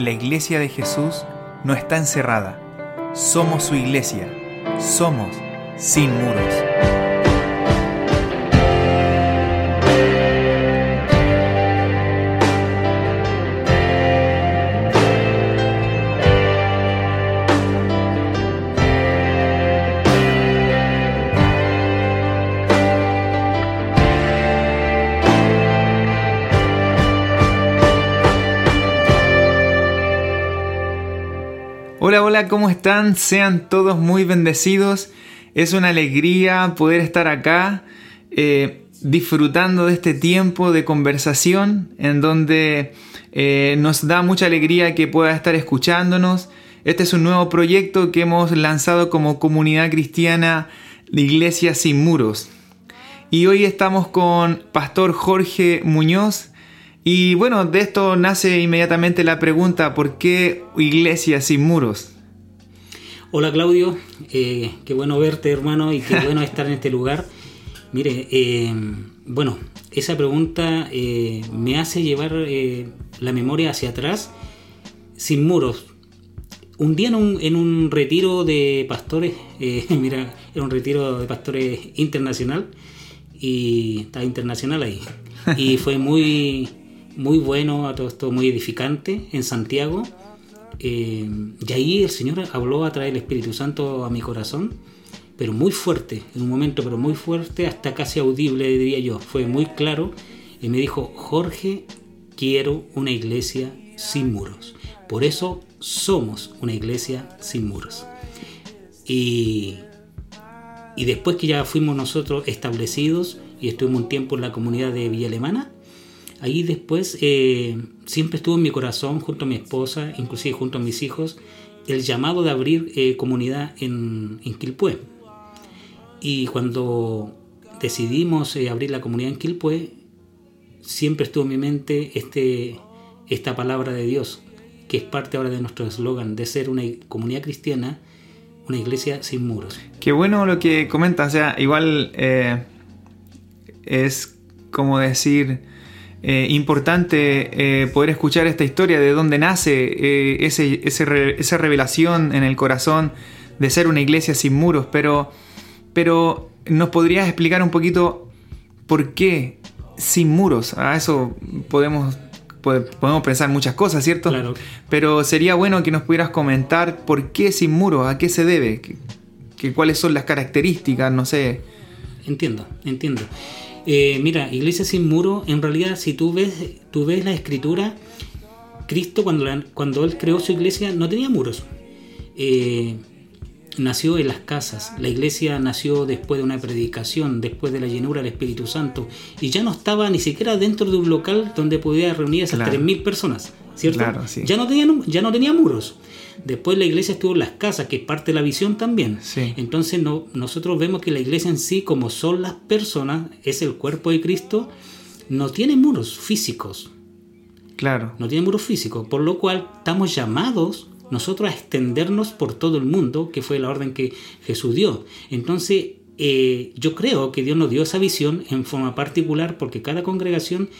la iglesia de Jesús no está encerrada. Somos su iglesia. Somos sin muros. Hola, hola, ¿cómo están? Sean todos muy bendecidos. Es una alegría poder estar acá eh, disfrutando de este tiempo de conversación en donde eh, nos da mucha alegría que pueda estar escuchándonos. Este es un nuevo proyecto que hemos lanzado como comunidad cristiana de Iglesia Sin Muros. Y hoy estamos con Pastor Jorge Muñoz, y bueno, de esto nace inmediatamente la pregunta, ¿por qué iglesia sin muros? Hola Claudio, eh, qué bueno verte hermano y qué bueno estar en este lugar. Mire, eh, bueno, esa pregunta eh, me hace llevar la memoria hacia atrás, sin muros. Un día en un, en un retiro de pastores, mira, era un retiro de pastores internacional y está internacional ahí. Y fue muy muy bueno, a todo esto muy edificante en Santiago. Eh, y ahí el Señor habló a través del Espíritu Santo a mi corazón, pero muy fuerte, en un momento, pero muy fuerte, hasta casi audible, diría yo. Fue muy claro y me dijo, Jorge, quiero una iglesia sin muros. Por eso somos una iglesia sin muros. Y, y después que ya fuimos nosotros establecidos y estuvimos un tiempo en la comunidad de Villa Alemana, Ahí después eh, siempre estuvo en mi corazón, junto a mi esposa, inclusive junto a mis hijos, el llamado de abrir eh, comunidad en, en Quilpué. Y cuando decidimos eh, abrir la comunidad en Quilpué, siempre estuvo en mi mente este, esta palabra de Dios, que es parte ahora de nuestro eslogan de ser una comunidad cristiana, una iglesia sin muros. Qué bueno lo que comentas, o sea, igual es como decir, eh, importante eh, poder escuchar esta historia de dónde nace eh, esa revelación en el corazón de ser una iglesia sin muros, pero, pero ¿nos podrías explicar un poquito por qué sin muros? A eso podemos, podemos pensar muchas cosas, ¿cierto? Claro. Pero sería bueno que nos pudieras comentar por qué sin muros, a qué se debe, que, cuáles son las características, no sé. Entiendo, entiendo. Eh, mira, Iglesia sin muro, en realidad si tú ves, tú ves la escritura, Cristo cuando, cuando Él creó su iglesia no tenía muros. Eh, nació en las casas. La iglesia nació después de una predicación, después de la llenura del Espíritu Santo. Y ya no estaba ni siquiera dentro de un local donde podía reunir a esas 3.000 personas. ¿Cierto? ya, no tenía, ya no tenía muros. Después la iglesia estuvo en las casas, que es parte de la visión también. Entonces no, nosotros vemos que la iglesia en sí, como son las personas, es el cuerpo de Cristo, no tiene muros físicos. Claro. No tiene muros físicos, por lo cual estamos llamados nosotros a extendernos por todo el mundo, que fue la orden que Jesús dio. Entonces, eh, yo creo que Dios nos dio esa visión en forma particular porque cada congregación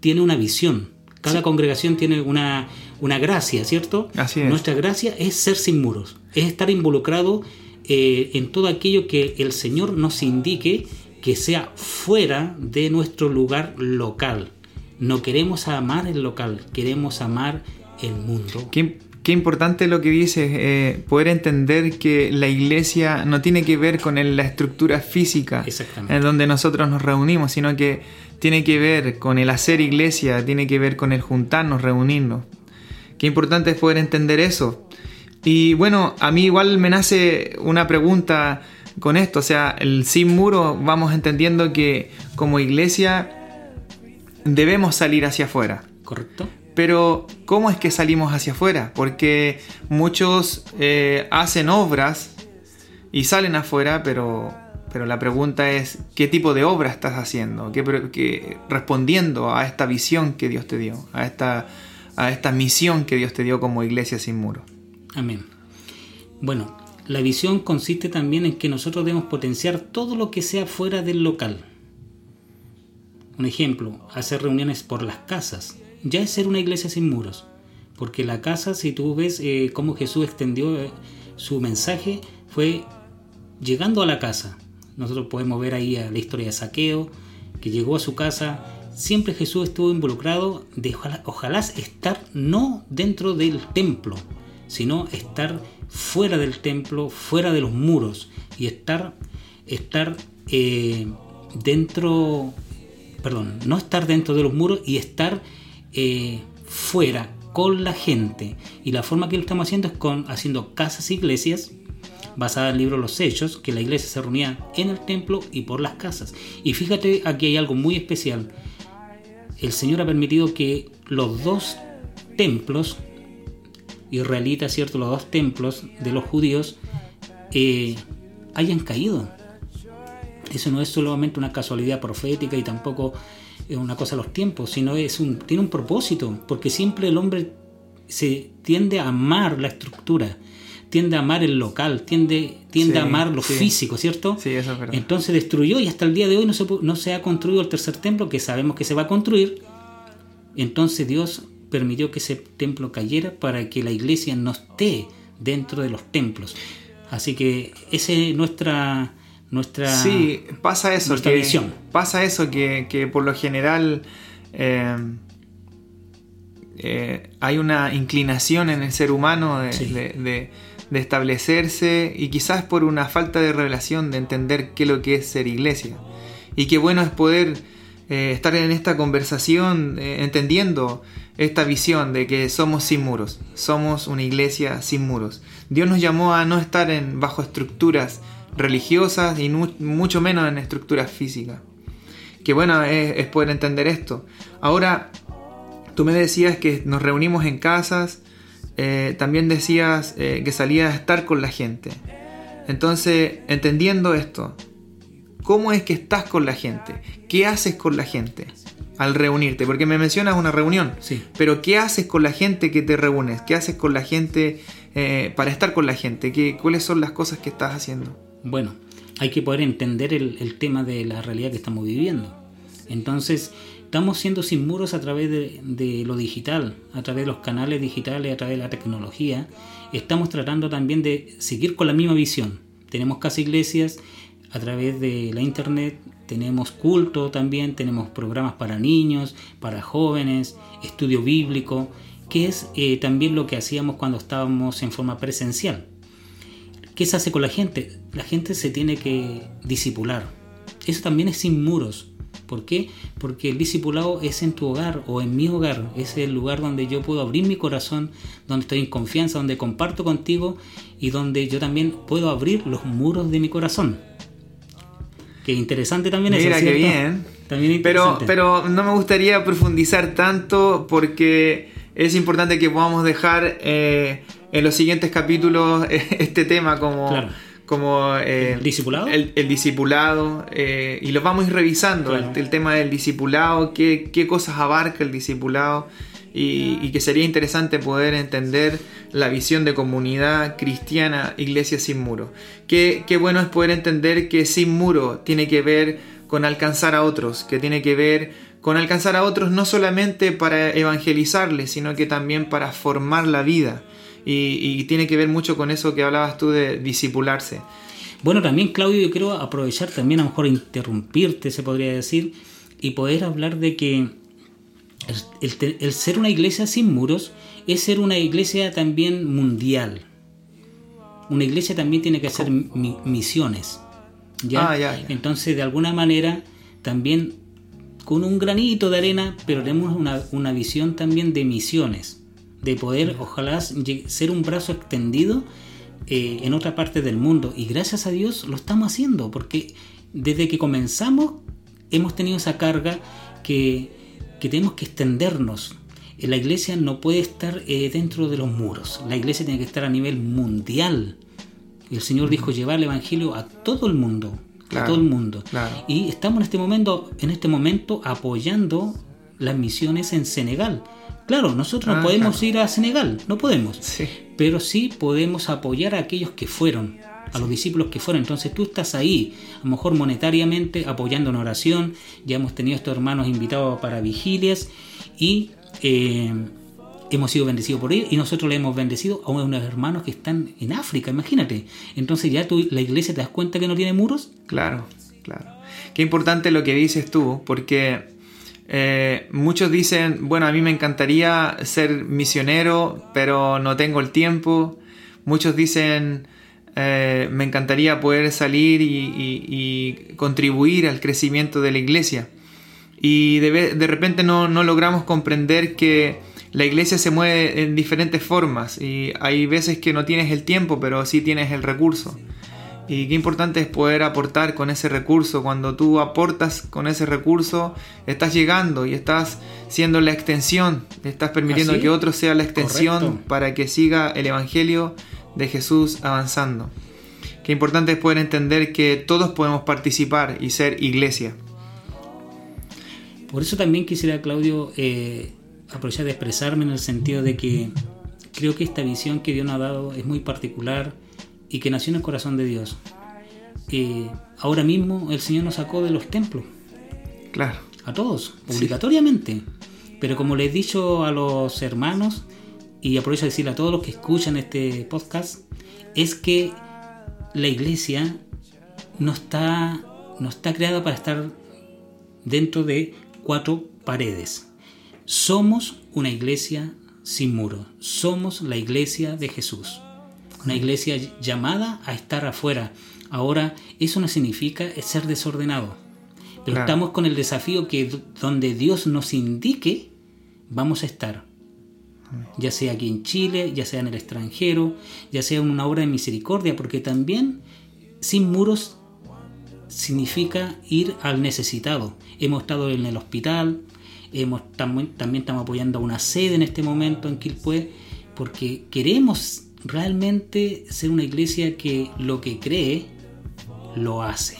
tiene una visión. Cada congregación tiene una, una gracia, ¿cierto? Así es. Nuestra gracia es ser sin muros, es estar involucrado eh, en todo aquello que el Señor nos indique que sea fuera de nuestro lugar local. No queremos amar el local, queremos amar el mundo. Qué, qué importante lo que dices, eh, poder entender que la iglesia no tiene que ver con la estructura física en donde nosotros nos reunimos, sino que tiene que ver con el hacer iglesia, tiene que ver con el juntarnos, reunirnos. Qué importante es poder entender eso. Y bueno, a mí igual me nace una pregunta con esto, o sea, el sin muro vamos entendiendo que como iglesia debemos salir hacia afuera. Correcto. Pero ¿cómo es que salimos hacia afuera? Porque muchos eh, hacen obras y salen afuera, pero pero la pregunta es, ¿qué tipo de obra estás haciendo? ¿Qué, respondiendo a esta visión que Dios te dio, a esta, a esta misión que Dios te dio como iglesia sin muro? Amén. Bueno, la visión consiste también en que nosotros debemos potenciar todo lo que sea fuera del local. Un ejemplo, hacer reuniones por las casas, ya es ser una iglesia sin muros Porque la casa, si tú ves eh, cómo Jesús extendió eh, su mensaje, fue llegando a la casa. Nosotros podemos ver ahí la historia de Saqueo, que llegó a su casa. Siempre Jesús estuvo involucrado ojalá estar no dentro del templo, sino estar fuera del templo, fuera de los muros y estar, estar eh, dentro, perdón, no estar dentro de los muros y estar eh, fuera con la gente. Y la forma que lo estamos haciendo es con haciendo casas e iglesias basada en el libro Los Hechos, que la iglesia se reunía en el templo y por las casas. Y fíjate, aquí hay algo muy especial. El Señor ha permitido que los dos templos israelitas, ¿cierto? Los dos templos de los judíos eh, hayan caído. Eso no es solamente una casualidad profética y tampoco una cosa los tiempos, sino es un, tiene un propósito, porque siempre el hombre se tiende a amar la estructura, tiende a amar el local, tiende, tiende a amar lo físico, ¿cierto? Sí, eso es verdad. Entonces destruyó y hasta el día de hoy no se, no se ha construido el tercer templo, que sabemos que se va a construir. Entonces Dios permitió que ese templo cayera para que la iglesia no esté dentro de los templos. Así que esa es nuestra nuestra sí pasa eso nuestra que, visión. pasa eso que, que por lo general eh, eh, hay una inclinación en el ser humano de, Sí. de- de- de establecerse y quizás por una falta de revelación de entender qué es lo que es ser iglesia y qué bueno es poder eh, estar en esta conversación entendiendo esta visión de que somos sin muros, somos una iglesia sin muros. Dios nos llamó a no estar en, bajo estructuras religiosas y nu- mucho menos en estructuras físicas. Que bueno es, es poder entender esto. Ahora, tú me decías que nos reunimos en casas, eh, también decías eh, que salías a estar con la gente. Entonces, entendiendo esto, ¿cómo es que estás con la gente? ¿Qué haces con la gente al reunirte? Porque me mencionas una reunión, Sí. pero ¿qué haces con la gente que te reúnes? ¿Qué haces con la gente eh, para estar con la gente? ¿Qué, ¿Cuáles son las cosas que estás haciendo? Bueno, hay que poder entender el, tema de la realidad que estamos viviendo. Entonces, estamos siendo sin muros a través de, de lo digital, a través de los canales digitales, a través de la tecnología. Estamos tratando también de seguir con la misma visión. Tenemos casi iglesias a través de la internet, tenemos culto también, tenemos programas para niños, para jóvenes, estudio bíblico, que es eh, también lo que hacíamos cuando estábamos en forma presencial. ¿Qué se hace con la gente? La gente se tiene que disipular. Eso también es sin muros. ¿Por qué? Porque el discipulado es en tu hogar o en mi hogar. Es el lugar donde yo puedo abrir mi corazón, donde estoy en confianza, donde comparto contigo y donde yo también puedo abrir los muros de mi corazón. Qué interesante también eso, Mira qué bien. También Pero, interesante. pero no me gustaría profundizar tanto porque es importante que podamos dejar eh, en los siguientes capítulos este tema como, Claro. como eh, ¿El discipulado? El, el discipulado eh, y lo vamos a ir revisando, Claro. el, el tema del discipulado, qué, qué cosas abarca el discipulado y, y que sería interesante poder entender la visión de comunidad cristiana, iglesia sin muro. Qué, qué bueno es poder entender que sin muro tiene que ver con alcanzar a otros, que tiene que ver con alcanzar a otros no solamente para evangelizarles, sino que también para formar la vida. Y, y tiene que ver mucho con eso que hablabas tú de discipularse. Bueno, también Claudio, yo quiero aprovechar también a lo mejor interrumpirte, se podría decir, y poder hablar de que el, el te- el ser una iglesia sin muros es ser una iglesia también mundial. Una iglesia también tiene que hacer mi- misiones. ¿ya? Ah, ya, ya. Entonces, de alguna manera, también con un granito de arena, pero tenemos una, una visión también de misiones, de poder, ojalá, ser un brazo extendido eh, en otra parte del mundo. Y gracias a Dios lo estamos haciendo, porque desde que comenzamos hemos tenido esa carga que, que tenemos que extendernos. Eh, La iglesia no puede estar eh, dentro de los muros, la iglesia tiene que estar a nivel mundial. Y el Señor dijo llevar el Evangelio a todo el mundo, Claro, a todo el mundo. claro. Y estamos en este momento, en este momento apoyando las misiones en Senegal. Claro, nosotros no Ah, podemos claro. ir a Senegal, no podemos. Sí. Pero sí podemos apoyar a aquellos que fueron, a los discípulos que fueron. Entonces tú estás ahí, a lo mejor monetariamente, apoyando en oración. Ya hemos tenido estos hermanos invitados para vigilias y eh, hemos sido bendecidos por él y nosotros le hemos bendecido a unos hermanos que están en África, imagínate. Entonces ya tú, la iglesia te das cuenta que no tiene muros. Claro, claro. Qué importante lo que dices tú, porque eh, muchos dicen, bueno, a mí me encantaría ser misionero, pero no tengo el tiempo. Muchos dicen, eh, me encantaría poder salir y, contribuir al crecimiento de la iglesia. Y de, de repente no, no logramos comprender que la iglesia se mueve en diferentes formas y hay veces que no tienes el tiempo, pero sí tienes el recurso. Y qué importante es poder aportar con ese recurso. Cuando tú aportas con ese recurso, estás llegando y estás siendo la extensión, estás permitiendo que otro sea la extensión para que siga el Evangelio de Jesús avanzando. Qué importante es poder entender que todos podemos participar y ser iglesia. Por eso también quisiera, Claudio, eh, aprovechar de expresarme en el sentido de que creo que esta visión que Dios nos ha dado es muy particular y que nació en el corazón de Dios. Eh, ahora mismo el Señor nos sacó de los templos. Claro. A todos, obligatoriamente. Pero como les he dicho a los hermanos, y aprovecho de decirle a todos los que escuchan este podcast, es que la iglesia no está, no está creada para estar dentro de cuatro paredes. Somos una iglesia sin muros. Somos la iglesia de Jesús. Una iglesia llamada a estar afuera. Ahora, eso no significa ser desordenado. Pero estamos con el desafío que donde Dios nos indique, vamos a estar. Ya sea aquí en Chile, ya sea en el extranjero, ya sea en una obra de misericordia, porque también sin muros significa ir al necesitado. Hemos estado en el hospital, Hemos, también, estamos apoyando a una sede en este momento en Quilpué porque queremos realmente ser una iglesia que lo que cree lo hace.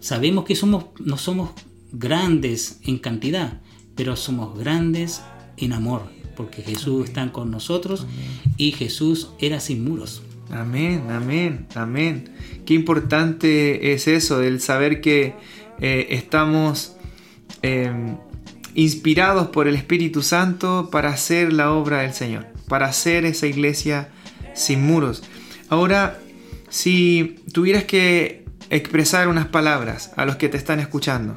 Sabemos que somos, no somos grandes en cantidad, pero somos grandes en amor, porque Jesús está con nosotros y Jesús era sin muros. Amén, amén, amén. Qué importante es eso, el saber que eh, estamos em, inspirados por el Espíritu Santo para hacer la obra del Señor, para hacer esa iglesia sin muros. Ahora, si tuvieras que expresar unas palabras a los que te están escuchando,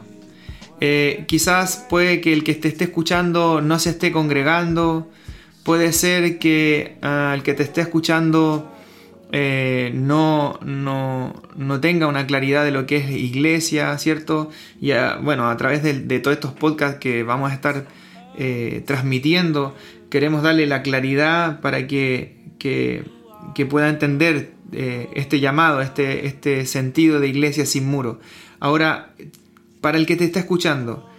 eh, quizás puede que el que te esté escuchando no se esté congregando, puede ser que al que te esté escuchando eh, no, no, no, tenga una claridad de lo que es iglesia, ¿cierto? Y bueno, a través de, todos estos podcasts que vamos a estar eh, transmitiendo, queremos darle la claridad para que, que, pueda entender eh, este llamado, este, este sentido de iglesia sin muro. Ahora, para el que te está escuchando,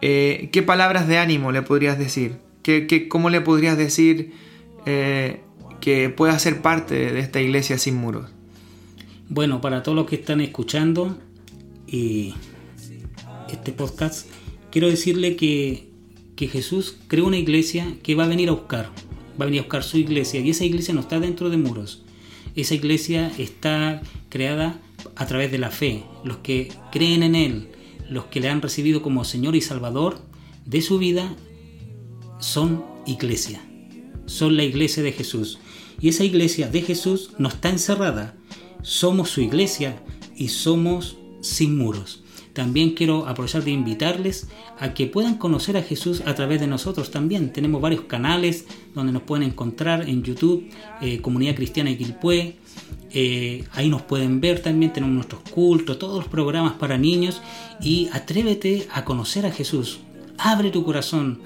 ¿qué palabras de ánimo le podrías decir? ¿Qué, qué, cómo le podrías decir que pueda ser parte de esta iglesia sin muros? Bueno, para todos los que están escuchando y este podcast, quiero decirle que, que Jesús creó una iglesia que va a venir a buscar, va a venir a buscar su iglesia y esa iglesia no está dentro de muros. Esa iglesia está creada a través de la fe. Los que creen en Él, los que le han recibido como Señor y Salvador de su vida, son iglesia. Son la iglesia de Jesús. Y esa iglesia de Jesús no está encerrada. Somos su iglesia y somos sin muros. También quiero aprovechar de invitarles a que puedan conocer a Jesús a través de nosotros también. Tenemos varios canales donde nos pueden encontrar en YouTube, eh, Comunidad Cristiana de Quilpué. Eh, ahí nos pueden ver también, tenemos nuestros cultos, todos los programas para niños. Y atrévete a conocer a Jesús. Abre tu corazón.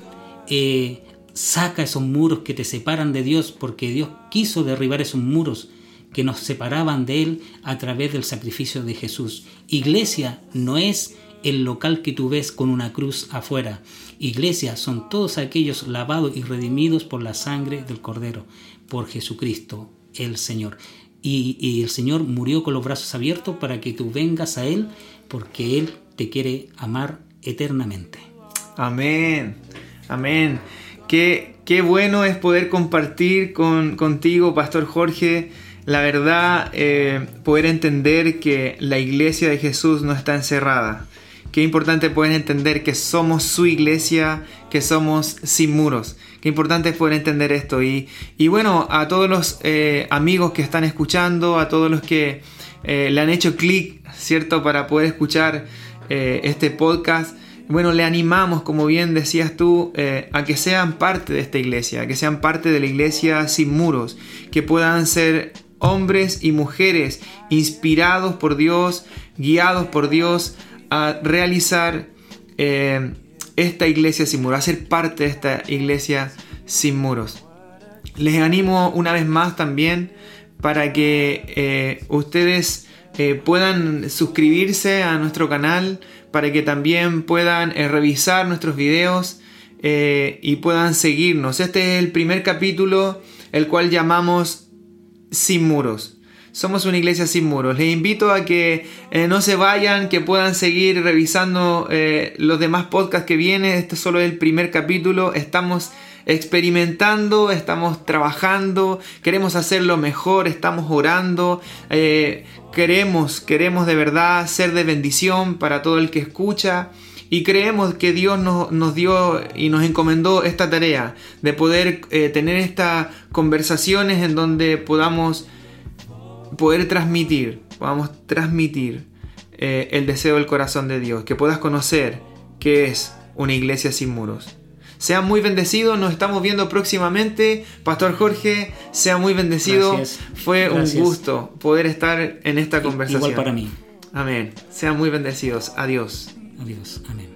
Eh, Saca esos muros que te separan de Dios porque Dios quiso derribar esos muros que nos separaban de Él a través del sacrificio de Jesús. Iglesia no es el local que tú ves con una cruz afuera. Iglesia son todos aquellos lavados y redimidos por la sangre del Cordero, por Jesucristo el Señor. Y, el Señor murió con los brazos abiertos para que tú vengas a Él, porque Él te quiere amar eternamente. Amén, amén. Qué, bueno es poder compartir con, contigo, Pastor Jorge, la verdad, eh, poder entender que la iglesia de Jesús no está encerrada. Qué importante poder entender que somos su iglesia, que somos sin muros. Qué importante es poder entender esto. Y, bueno, a todos los eh, amigos que están escuchando, a todos los que eh, le han hecho clic, ¿cierto? Para poder escuchar este podcast. Bueno, le animamos, como bien decías tú, a que sean parte de esta iglesia, que sean parte de la iglesia sin muros, que puedan ser hombres y mujeres inspirados por Dios, guiados por Dios a realizar esta iglesia sin muros, a ser parte de esta iglesia sin muros. Les animo una vez más también para que eh, ustedes eh, puedan suscribirse a nuestro canal, para que también puedan eh, revisar nuestros videos y puedan seguirnos. Este es el primer capítulo, el cual llamamos Sin muros. Somos una iglesia sin muros. Les invito a que eh, no se vayan, que puedan seguir revisando eh, los demás podcasts que vienen. Este es solo el primer capítulo. Estamos experimentando, estamos trabajando, queremos hacerlo mejor, estamos orando, eh, queremos, queremos de verdad ser de bendición para todo el que escucha. Y creemos que Dios nos, nos, dio y nos encomendó esta tarea de poder tener estas conversaciones en donde podamos poder transmitir, podamos transmitir eh, el deseo del corazón de Dios, que puedas conocer qué es una iglesia sin muros. Sean muy bendecidos, nos estamos viendo próximamente. Pastor Jorge, sea muy bendecido. Fue un gusto poder estar en esta conversación. Igual para mí. Amén. Sean muy bendecidos. Adiós. Adiós. Amén.